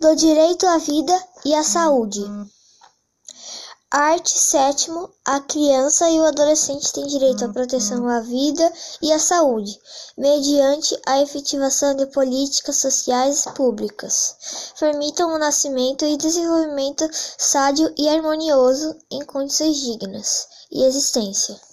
do direito à vida e à saúde. Art. 7. a criança e o adolescente têm direito à uhum. proteção à vida e à saúde, mediante a efetivação de políticas sociais públicas, permitam o nascimento e desenvolvimento sádio e harmonioso em condições dignas e existência.